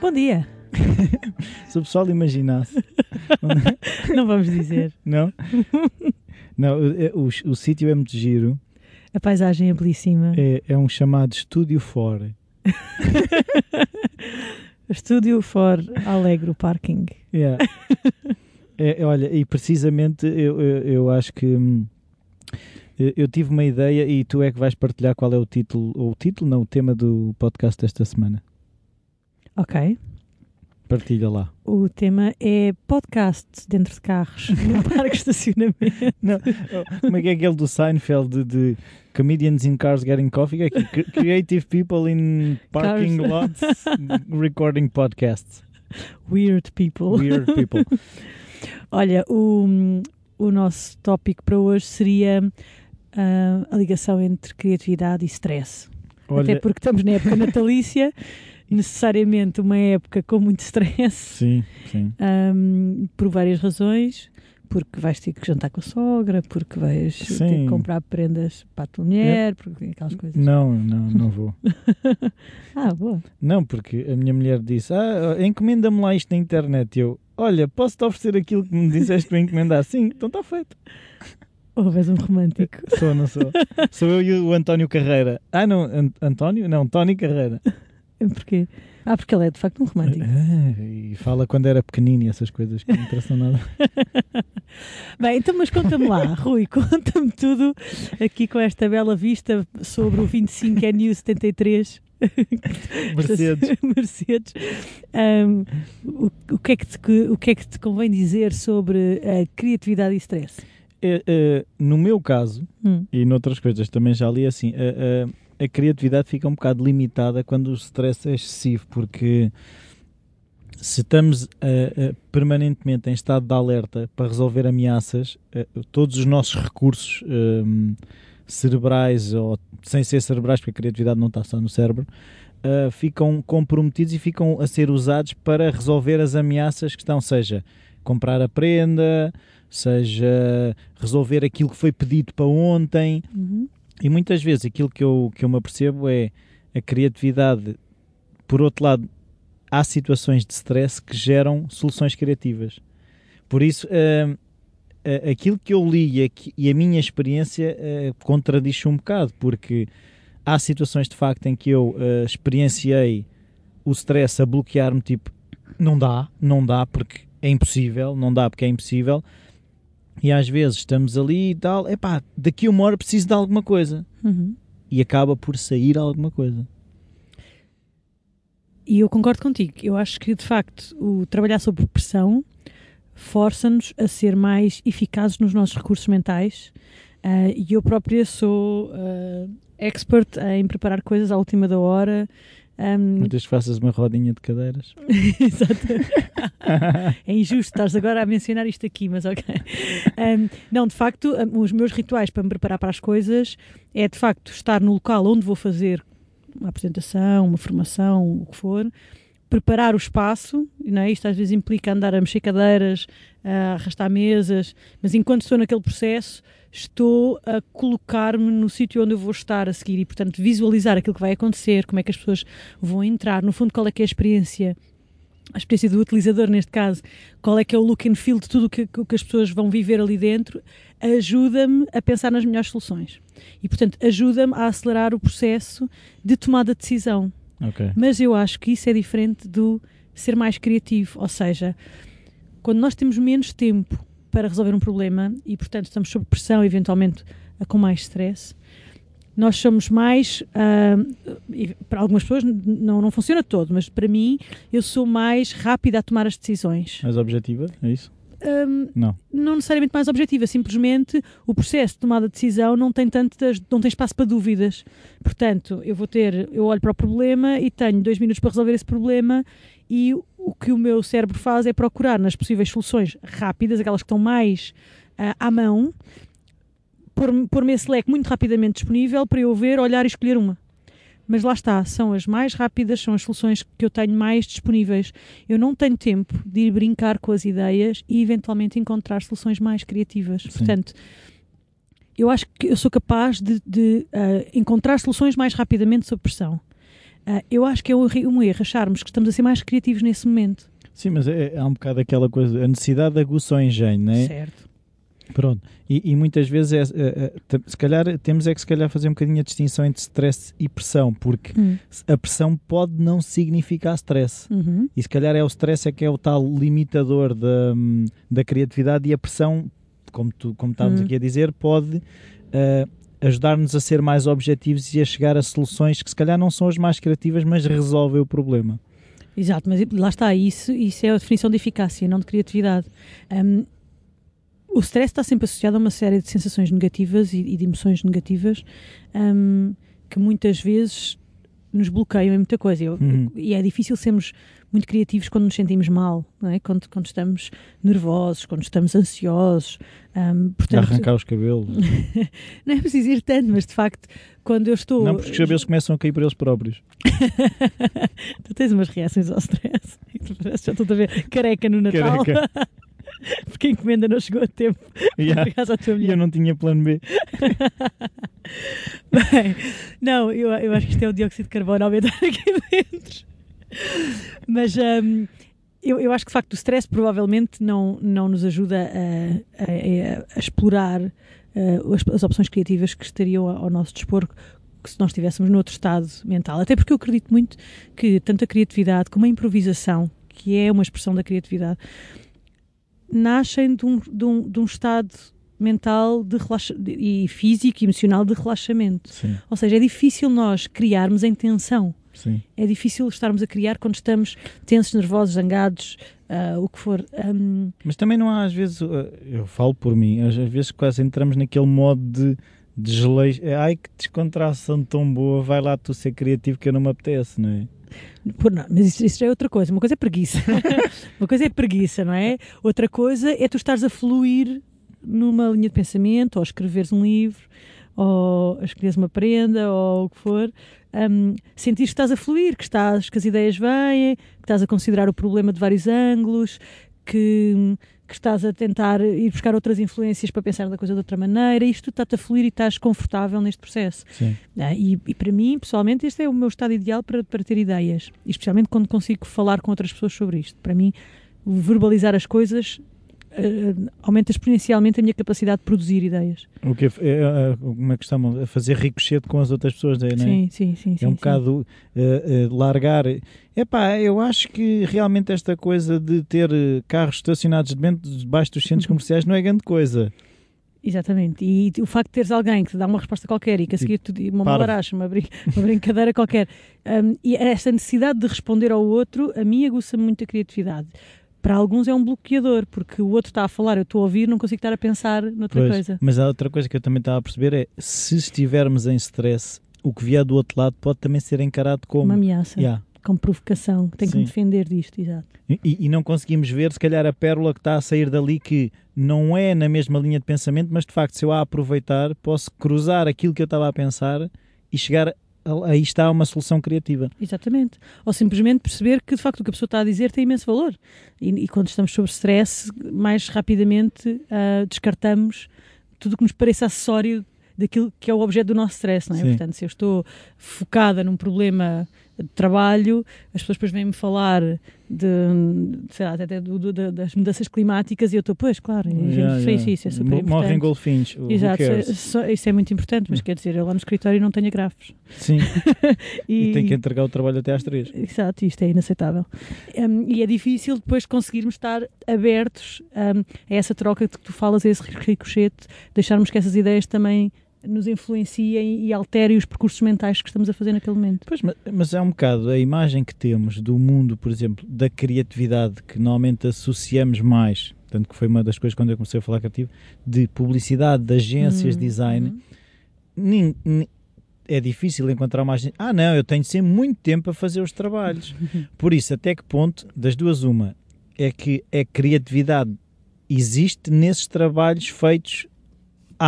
Bom dia. Se o pessoal imaginasse. Não vamos dizer. Não? Não, o, o, o sítio é muito giro. A paisagem é belíssima. É, é um chamado Estúdio For. Estúdio for Alegro Parking. Yeah. É, olha, e precisamente eu, eu, eu acho que hum, eu, eu tive uma ideia e tu é que vais partilhar qual é o título, ou o título, não, o tema do podcast desta semana. Ok. Partilha lá. O tema é podcast dentro de carros, no parque de estacionamento. Não, como é que é aquele do Seinfeld de, de Comedians in Cars Getting Coffee? É que creative people in parking Cars. lots recording podcasts. Weird people. Weird people. Olha, o, o nosso tópico para hoje seria ah, a ligação entre criatividade e stress. Até Olha, porque estamos na época natalícia, necessariamente uma época com muito stress, sim, sim. ahm, por várias razões. Porque vais ter que jantar com a sogra, porque vais ter Sim. que comprar prendas para a tua mulher, porque aquelas coisas. Não, não, não vou. Ah, boa. Não, porque a minha mulher disse: Ah, encomenda-me lá isto na internet. Eu, olha, posso-te oferecer aquilo que me disseste para encomendar? Sim, então está feito. Ou és um romântico. Sou, não sou? Sou eu e o António Carreira. Ah, não, An- António? Não, Tony Carreira. Porquê? Ah, porque ele é de facto um romântico. Ah, e fala quando era pequenino e essas coisas que não interessam nada. Bem, então, mas conta-me lá, Rui, conta-me tudo aqui com esta bela vista sobre o 25 NU 73. Mercedes. Mercedes. Ahm, o, o que é que te, o que é que te convém dizer sobre a criatividade e stress? É, é, no meu caso, Hum, e noutras coisas também já li assim, a, a- criatividade fica um bocado limitada quando o stress é excessivo, porque se estamos eh, eh, permanentemente em estado de alerta para resolver ameaças, eh, todos os nossos recursos ehm, cerebrais, ou sem ser cerebrais, porque a criatividade não está só no cérebro, ficam comprometidos e ficam a ser usados para resolver as ameaças que estão, seja comprar a prenda, seja resolver aquilo que foi pedido para ontem. uhum. E muitas vezes aquilo que eu, que eu me apercebo é a criatividade. Por outro lado, há situações de stress que geram soluções criativas. Por isso, hum, a- aquilo que eu li e aqui- e a minha experiência eh, contradiz um bocado, porque há situações de facto em que eu eh, experienciei o stress a bloquear-me, tipo, não dá, não dá porque é impossível, não dá porque é impossível. E às vezes estamos ali e tal, epá, daqui a uma hora preciso de alguma coisa. Uhum. E acaba por sair alguma coisa. E eu concordo contigo. Eu acho que, de facto, o trabalhar sob pressão força-nos a ser mais eficazes nos nossos recursos mentais. Ah, e eu própria sou ah, expert em preparar coisas à última da hora. Ahm, Muitas que faças uma rodinha de cadeiras. Exato. é injusto estás agora a mencionar isto aqui, mas ok. Ahm, não, de facto, os meus rituais para me preparar para as coisas é de facto estar no local onde vou fazer uma apresentação, uma formação, o que for, preparar o espaço, não é? isto às vezes implica andar a mexer cadeiras, a arrastar mesas, mas enquanto estou naquele processo, estou a colocar-me no sítio onde eu vou estar a seguir e, portanto, visualizar aquilo que vai acontecer, como é que as pessoas vão entrar, no fundo, qual é que é a experiência a experiência do utilizador neste caso, qual é que é o look and feel de tudo o que, que as pessoas vão viver ali dentro, ajuda-me a pensar nas melhores soluções. E, portanto, ajuda-me a acelerar o processo de tomada de decisão. Ok. Mas eu acho que isso é diferente do ser mais criativo, ou seja, quando nós temos menos tempo para resolver um problema e, portanto, estamos sob pressão, eventualmente com mais stress, nós somos mais. e para algumas pessoas não, não funciona todo, mas para mim, eu sou mais rápida a tomar as decisões. Mais objetiva? É isso? Ahm, Não. não necessariamente mais objetiva, simplesmente o processo de tomada de decisão não tem tantas, não tem espaço para dúvidas. Portanto, eu vou ter, eu olho para o problema e tenho dois minutos para resolver esse problema e que o meu cérebro faz é procurar nas possíveis soluções rápidas, aquelas que estão mais ah, à mão, pôr-me esse leque muito rapidamente disponível para eu ver, olhar e escolher uma. Mas lá está, são as mais rápidas, são as soluções que eu tenho mais disponíveis. Eu não tenho tempo de ir brincar com as ideias e eventualmente encontrar soluções mais criativas. Sim. Portanto, eu acho que eu sou capaz de, de, ah, encontrar soluções mais rapidamente sob pressão. Uh, eu acho que é um, erro acharmos que estamos a ser mais criativos nesse momento. Sim, mas é, há um bocado aquela coisa, a necessidade aguça o engenho, não é? Certo. Pronto, e, e muitas vezes é, é, é, se calhar temos é que se calhar fazer um bocadinho a distinção entre stress e pressão, porque Hum. a pressão pode não significar stress. Uhum. E se calhar é o stress é que é o tal limitador da, hum, da criatividade e a pressão, como, tu, como estávamos Hum. aqui a dizer, pode ah, ajudar-nos a ser mais objetivos e a chegar a soluções que se calhar não são as mais criativas, mas resolvem o problema. Exato, mas lá está, isso, isso é a definição de eficácia, não de criatividade. Um, o stress está sempre associado a uma série de sensações negativas e, e de emoções negativas um, que muitas vezes nos bloqueiam em muita coisa. Eu- Uhum. E é difícil sermos muito criativos quando nos sentimos mal, não é? quando, quando estamos nervosos, quando estamos ansiosos. Um, portanto, Arrancar os cabelos. não é preciso ir tanto, mas de facto, quando eu estou. Não, porque os cabelos começam a cair por eles próprios. tu tens umas reações ao stress. Já estou a ver careca no Natal. Careca. Porque a encomenda não chegou a tempo. Yeah. Por acaso à tua E mulher. eu não tinha plano B. Bem, não, eu, eu acho que isto é o dióxido de carbono a aumentar aqui dentro. Mas hum, eu, eu acho que de facto o stress provavelmente não, não nos ajuda a, a- a explorar uh, as, as opções criativas que estariam ao ao nosso dispor que se nós estivéssemos noutro estado mental. Até porque eu acredito muito que tanto a criatividade como a improvisação, que é uma expressão da criatividade, nascem de um, de um, de um estado mental de relaxa e físico e emocional de relaxamento. Sim, Ou seja, é difícil nós criarmos em tensão. sim. É difícil estarmos a criar quando estamos tensos, nervosos, zangados, ah, o que for. Hum, Mas também não há, às vezes, uh, eu falo por mim, às às vezes quase entramos naquele modo de desleixo. É, Ai, que descontração tão boa, vai lá tu ser criativo que eu não me apetece, não é? Por- não, mas isso, é outra coisa. Uma coisa é preguiça. Uma coisa é preguiça, não é? Outra coisa é tu estares a fluir numa linha de pensamento, ou escreveres um livro, ou a escolheres uma prenda, ou o que for. Um, sentir que estás a fluir, que, estás, que as ideias vêm, que estás a considerar o problema de vários ângulos, que, que estás a tentar ir buscar outras influências para pensar da coisa de outra maneira. Isto está-te a fluir e estás confortável neste processo. Sim. Ah, E, e para mim, pessoalmente, este é o meu estado ideal para, para ter ideias. Especialmente quando consigo falar com outras pessoas sobre isto. Para mim, verbalizar as coisas ah, aumenta exponencialmente a minha capacidade de produzir ideias. O que é, é, é, como é que chamam? A fazer ricochete com as outras pessoas, não é? Sim, sim, sim. É sim, um sim. bocado eh, eh, largar. Epá, eu acho que realmente esta coisa de ter carros estacionados debaixo dos centros Uhum. comerciais não é grande coisa. Exatamente. E o facto de teres alguém que te dá uma resposta qualquer e que a seguir tu uma Parvo. baracha, uma, brin uma brincadeira qualquer, um, e essa necessidade de responder ao outro, a mim aguça-me muito a criatividade. Para alguns é um bloqueador, porque o outro está a falar, eu estou a ouvir, não consigo estar a pensar noutra Pois, coisa. Mas há outra coisa que eu também estava a perceber é se estivermos em stress, o que vier do outro lado pode também ser encarado como. Uma ameaça, Yeah. como provocação, tenho que me defender disto, exato. E, e não conseguimos ver, se calhar, a pérola que está a sair dali que não é na mesma linha de pensamento, mas de facto, se eu a aproveitar, posso cruzar aquilo que eu estava a pensar e chegar. Aí está uma solução criativa. Exatamente. Ou simplesmente perceber que de facto o que a pessoa está a dizer tem imenso valor. E, e quando estamos sob stress, mais rapidamente ah, descartamos tudo o que nos pareça acessório daquilo que é o objeto do nosso stress, não é? Sim. Portanto, se eu estou focada num problema trabalho, as pessoas depois vêm-me falar de, sei lá, até do- do- da- das mudanças climáticas e eu estou, pois, claro, Yeah, isso, yeah. isso é super Mo- Morrem importante. golfinhos. Exato, cares? só- isso é muito importante, mas quer dizer, eu lá no escritório não tenho agrafos. Sim, e tem que entregar o trabalho até às três. Exato, isto é inaceitável. Um, e é difícil depois conseguirmos estar abertos um, a essa troca de que tu falas, a esse ricochete, deixarmos que essas ideias também nos influenciem e alterem os percursos mentais que estamos a fazer naquele momento. Pois, ma- mas é um bocado a imagem que temos do mundo, por exemplo, da criatividade, que normalmente associamos mais, tanto que foi uma das coisas quando eu comecei a falar criativo, de publicidade, de agências de Hum, design. uhum. nin- é difícil encontrar uma agência. Ah, não, eu tenho sempre muito tempo a fazer os trabalhos. Por isso, até que ponto, das duas, uma, é que a criatividade existe nesses trabalhos feitos,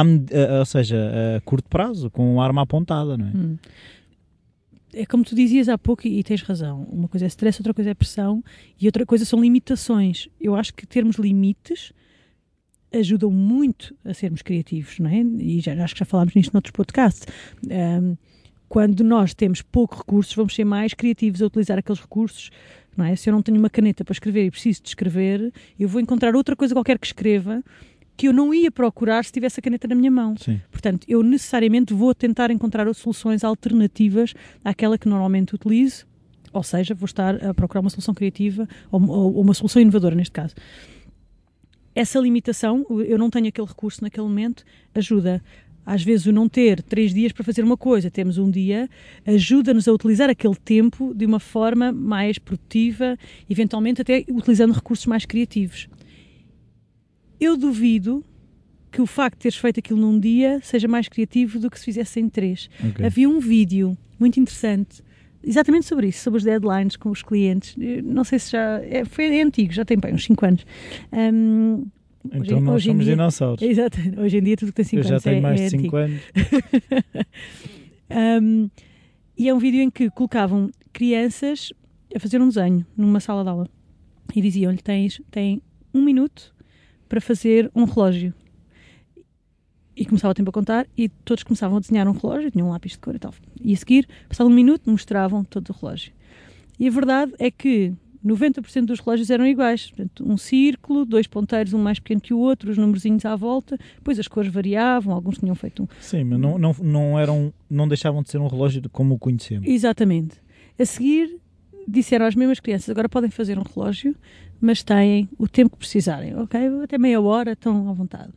med- a- ou seja, a curto prazo, com arma apontada, não é? Hum. É como tu dizias há pouco, e, tens razão. Uma coisa é stress, outra coisa é pressão, e outra coisa são limitações. Eu acho que termos limites ajudam muito a sermos criativos, não é? E já, acho que já falámos nisto noutros podcasts. Ahm, quando nós temos pouco recursos, vamos ser mais criativos a utilizar aqueles recursos. Não é? Se eu não tenho uma caneta para escrever e preciso de escrever, eu vou encontrar outra coisa qualquer que escreva que eu não ia procurar se tivesse a caneta na minha mão. Sim. Portanto, eu necessariamente vou tentar encontrar soluções alternativas àquela que normalmente utilizo, ou seja, vou estar a procurar uma solução criativa ou, ou uma solução inovadora neste caso. Essa limitação, eu não tenho aquele recurso naquele momento, ajuda às vezes o não ter três dias para fazer uma coisa, temos um dia, ajuda-nos a utilizar aquele tempo de uma forma mais produtiva, eventualmente até utilizando recursos mais criativos. Eu duvido que o facto de teres feito aquilo num dia seja mais criativo do que se fizesse em três. Ok. Havia um vídeo muito interessante exatamente sobre isso, sobre os deadlines com os clientes. Eu não sei se já. É, foi é antigo, já tem bem, uns 5 anos. Um, Então nós hoje somos dia- dinossauros. Exato, hoje em dia tudo que tem 5 Eu já anos tenho é, mais é de 5 antigo. anos. Um, e é um vídeo em que colocavam crianças a fazer um desenho numa sala de aula e diziam-lhe: tens tem um minuto para fazer um relógio. E começava o tempo a contar e todos começavam a desenhar um relógio, tinham um lápis de cor e tal. E a seguir, passado um minuto, mostravam todo o relógio. E a verdade é que 90% dos relógios eram iguais. Portanto, um círculo, dois ponteiros, um mais pequeno que o outro, os numerozinhos à volta. Depois as cores variavam, alguns tinham feito um, Sim, mas não, não, não, eram, não deixavam de ser um relógio como o conhecemos. Exatamente. A seguir, disseram às mesmas crianças: agora podem fazer um relógio, mas têm o tempo que precisarem, ok? Até meia hora, estão à vontade.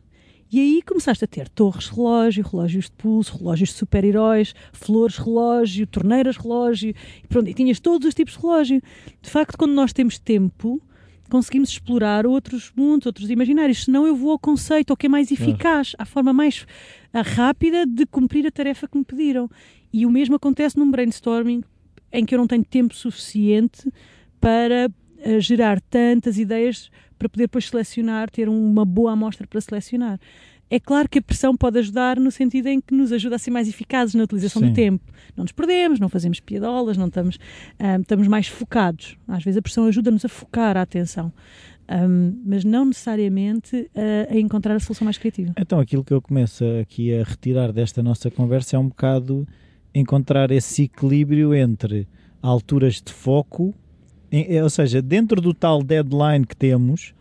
E aí começaste a ter torres relógio, relógios de pulso, relógios de super-heróis, flores relógio, torneiras relógio, e pronto, e tinhas todos os tipos de relógio. De facto, quando nós temos tempo, conseguimos explorar outros mundos, outros imaginários. Senão eu vou ao conceito, ao que é mais eficaz, à forma mais rápida de cumprir a tarefa que me pediram. E o mesmo acontece num brainstorming em que eu não tenho tempo suficiente para ah, gerar tantas ideias para poder depois selecionar, ter uma boa amostra para selecionar. É claro que a pressão pode ajudar no sentido em que nos ajuda a ser mais eficazes na utilização Sim. do tempo. Não nos perdemos, não fazemos piadolas, não estamos, ah, estamos mais focados. Às vezes a pressão ajuda-nos a focar a atenção, Ahm, mas não necessariamente ah, a encontrar a solução mais criativa. Então aquilo que eu começo aqui a retirar desta nossa conversa é um bocado encontrar esse equilíbrio entre alturas de foco, em- ou seja, dentro do tal deadline que temos,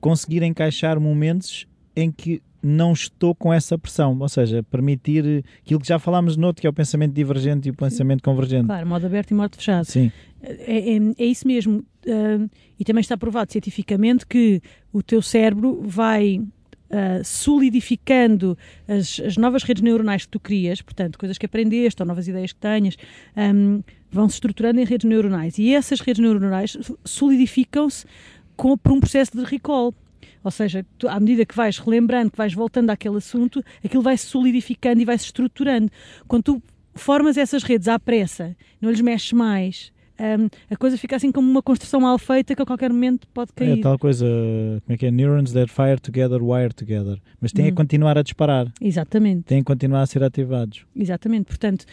conseguir encaixar momentos em que não estou com essa pressão, ou seja, permitir aquilo que já falámos no outro, que é o pensamento divergente e o pensamento convergente. Claro, modo aberto e modo fechado. Sim, É, é- é isso mesmo. Ah, e também está provado cientificamente que o teu cérebro vai ah, solidificando as, as novas redes neuronais que tu crias, portanto, coisas que aprendeste ou novas ideias que tenhas, ahm, vão se estruturando em redes neuronais. E essas redes neuronais solidificam-se por um processo de recall. Ou seja, tu, à medida que vais relembrando, que vais voltando àquele assunto, aquilo vai se solidificando e vai se estruturando. Quando tu formas essas redes à pressa, não lhes mexes mais, hum, a coisa fica assim como uma construção mal feita que a qualquer momento pode é cair. tal coisa, como é que é? Neurons that fire together, wire together. Mas tem Hum. a continuar a disparar, Exatamente, tem a continuar a ser ativados. exatamente. Portanto,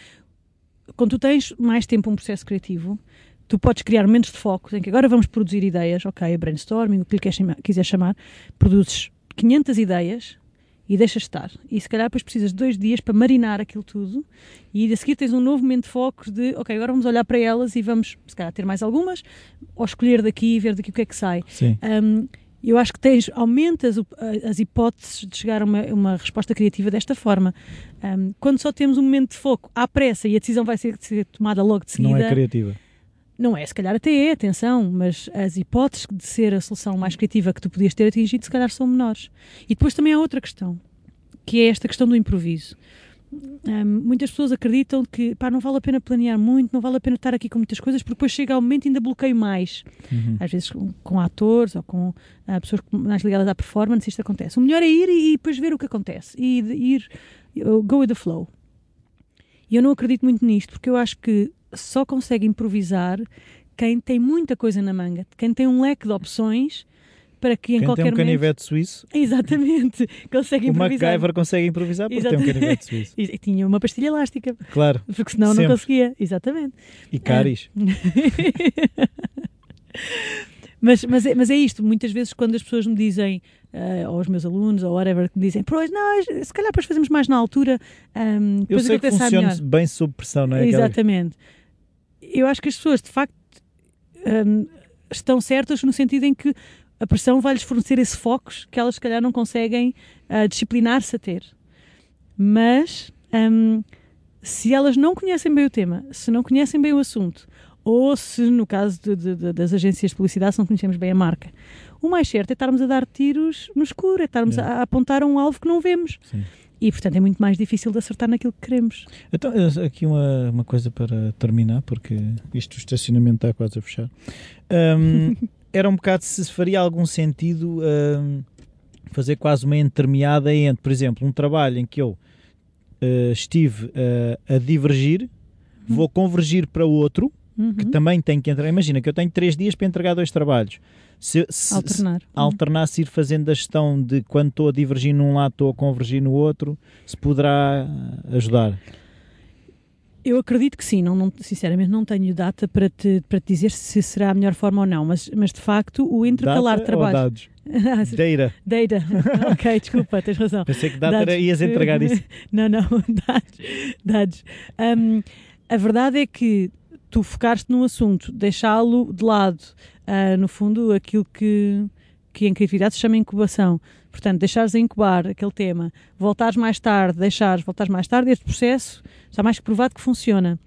quando tu tens mais tempo um processo criativo, tu podes criar momentos de foco em que agora vamos produzir ideias, ok, brainstorming, o que lhe quiser chamar, produzes 500 ideias e deixas estar. E se calhar depois precisas de dois dias para marinar aquilo tudo e a seguir tens um novo momento de foco de, ok, agora vamos olhar para elas e vamos, se calhar, ter mais algumas, ou escolher daqui e ver daqui o que é que sai. Sim. Um, eu acho que tens, aumentas as hipóteses de chegar a uma, uma resposta criativa desta forma. Um, quando só temos um momento de foco à pressa e a decisão vai ser, ser tomada logo de seguida, Não é criativa. Não é, se calhar até é, atenção, mas as hipóteses de ser a solução mais criativa que tu podias ter atingido, se calhar são menores. E depois também há outra questão, que é esta questão do improviso. Hum, muitas pessoas acreditam que pá, não vale a pena planear muito, não vale a pena estar aqui com muitas coisas, porque depois chega ao momento e ainda bloqueio mais. Uhum. Às vezes com, com atores ou com ah, pessoas mais ligadas à performance, isto acontece. O melhor é ir e, e depois ver o que acontece e de ir, go with the flow. E eu não acredito muito nisto, porque eu acho que só consegue improvisar quem tem muita coisa na manga, quem tem um leque de opções para que em Quem qualquer tem um momento. canivete suíço, Exatamente, consegue o improvisar. MacGyver consegue improvisar porque tem um Exatamente. canivete suíço. E, tinha uma pastilha elástica, Claro. porque senão Sempre. não conseguia. Exatamente. E cáries. mas, mas, é, mas é isto, muitas vezes quando as pessoas me dizem uh, aos meus alunos ou whatever que me dizem, pois não, se calhar depois fazemos mais na altura. Um, eu sei que funciona bem sob pressão, não é? Exatamente. Eu acho que as pessoas de facto um, estão certas no sentido em que a pressão vai-lhes fornecer esse focos que elas se calhar não conseguem uh, disciplinar-se a ter. Mas um, se elas não conhecem bem o tema, se não conhecem bem o assunto, ou se no caso de, de, das agências de publicidade se não conhecemos bem a marca, o mais certo é estarmos a dar tiros no escuro, é estarmos yeah. a, a, apontar um alvo que não vemos. Sim. E, portanto, é muito mais difícil de acertar naquilo que queremos. Então, aqui uma, uma coisa para terminar, porque isto o estacionamento está quase a fechar. Um, era um bocado se faria algum sentido um, fazer quase uma entremeada entre, por exemplo, um trabalho em que eu uh, estive uh, a divergir, uhum. vou convergir para outro, uhum. que também tem que entrar. Imagina que eu tenho três dias para entregar dois trabalhos se, se, alternar. Se, alternar, se ir fazendo a gestão de quando estou a divergir num lado, estou a convergir no outro, se poderá ajudar. Eu acredito que sim, não, não, sinceramente não tenho data para te, para te dizer se será a melhor forma ou não, mas, mas de facto o intercalar data trabalho. Ou dados? Data. Data. ok, desculpa, tens razão. Pensei que data dados. era, ias entregar isso. não, não, dados. dados. Um, a verdade é que tu focaste num assunto, deixá-lo de lado, uh, no fundo, aquilo que, que em criatividade se chama incubação. Portanto, deixares a incubar aquele tema, voltares mais tarde, deixares, voltares mais tarde, este processo está mais que provado que funciona,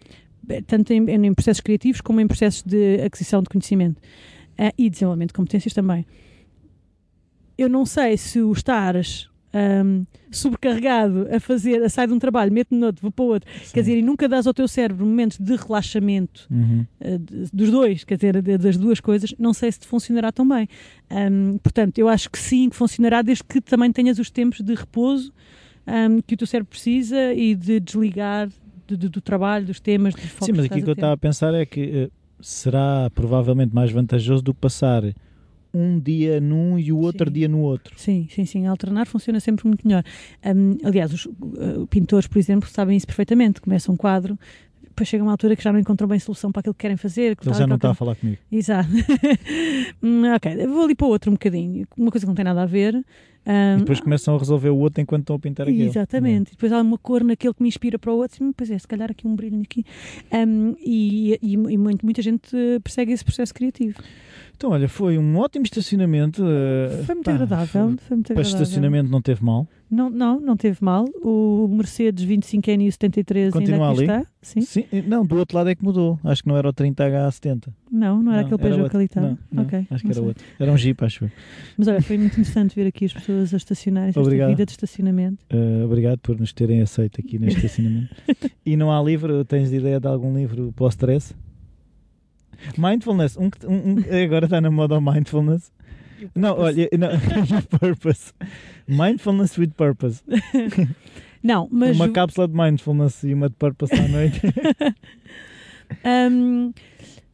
tanto em, em processos criativos como em processos de aquisição de conhecimento uh, e desenvolvimento de competências também. Eu não sei se o estares um, sobrecarregado a fazer, a sair de um trabalho, mete no outro, vou para o outro. Sim. Quer dizer, e nunca dás ao teu cérebro momentos de relaxamento uhum. uh, dos dois, quer dizer, das duas coisas, não sei se te funcionará tão bem. Um, portanto, eu acho que sim, que funcionará desde que também tenhas os tempos de repouso um, que o teu cérebro precisa e de desligar de, de, do trabalho, dos temas, dos Sim, mas aqui que eu estava a pensar é que uh, será provavelmente mais vantajoso do que passar um dia num e o outro sim. dia no outro. Sim, sim, sim. Alternar funciona sempre muito melhor. Um, aliás, os uh, pintores, por exemplo, sabem isso perfeitamente. Começam um quadro, depois chega uma altura que já não encontram bem solução para aquilo que querem fazer. Que Ele já não está a falar comigo. Exato. Hum, ok, vou ali para o outro um bocadinho. Uma coisa que não tem nada a ver. Um, e depois começam a resolver o outro enquanto estão a pintar aquilo. Exatamente. É. E depois há uma cor naquele que me inspira para o outro. Sim, pois é, se calhar aqui um brilho aqui. Um, e, e, e muita gente persegue esse processo criativo. Então, olha, foi um ótimo estacionamento. Uh, foi muito pá, agradável. Foi muito para agradável. estacionamento não teve mal. Não, não, não teve mal. O Mercedes 25N 73 Continua ainda ali? está. Sim. Sim. Não, do outro lado é que mudou. Acho que não era o 30H70. Não, não era não, aquele Peugeot não, okay, acho que era sei. outro. Era um Jeep, acho eu. Mas olha, foi muito interessante ver aqui as pessoas a estacionarem. Obrigado. vida de estacionamento. Uh, obrigado por nos terem aceito aqui neste estacionamento. e não há livro? Tens ideia de algum livro pós-stress? Mindfulness, um, um, agora está na moda o mindfulness. Não, olha, não, purpose. Mindfulness with purpose. Não, mas. Uma cápsula de mindfulness e uma de purpose à noite. um,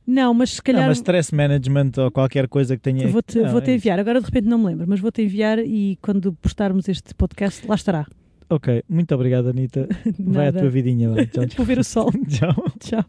não, mas se calhar. Não, mas stress management ou qualquer coisa que tenha. Vou-te vou -te é enviar, agora de repente não me lembro, mas vou-te enviar e quando postarmos este podcast, lá estará. Ok, muito obrigado, Anitta. Vai à tua vidinha lá. Tchau, tchau. Vou ver o sol. tchau. Tchau.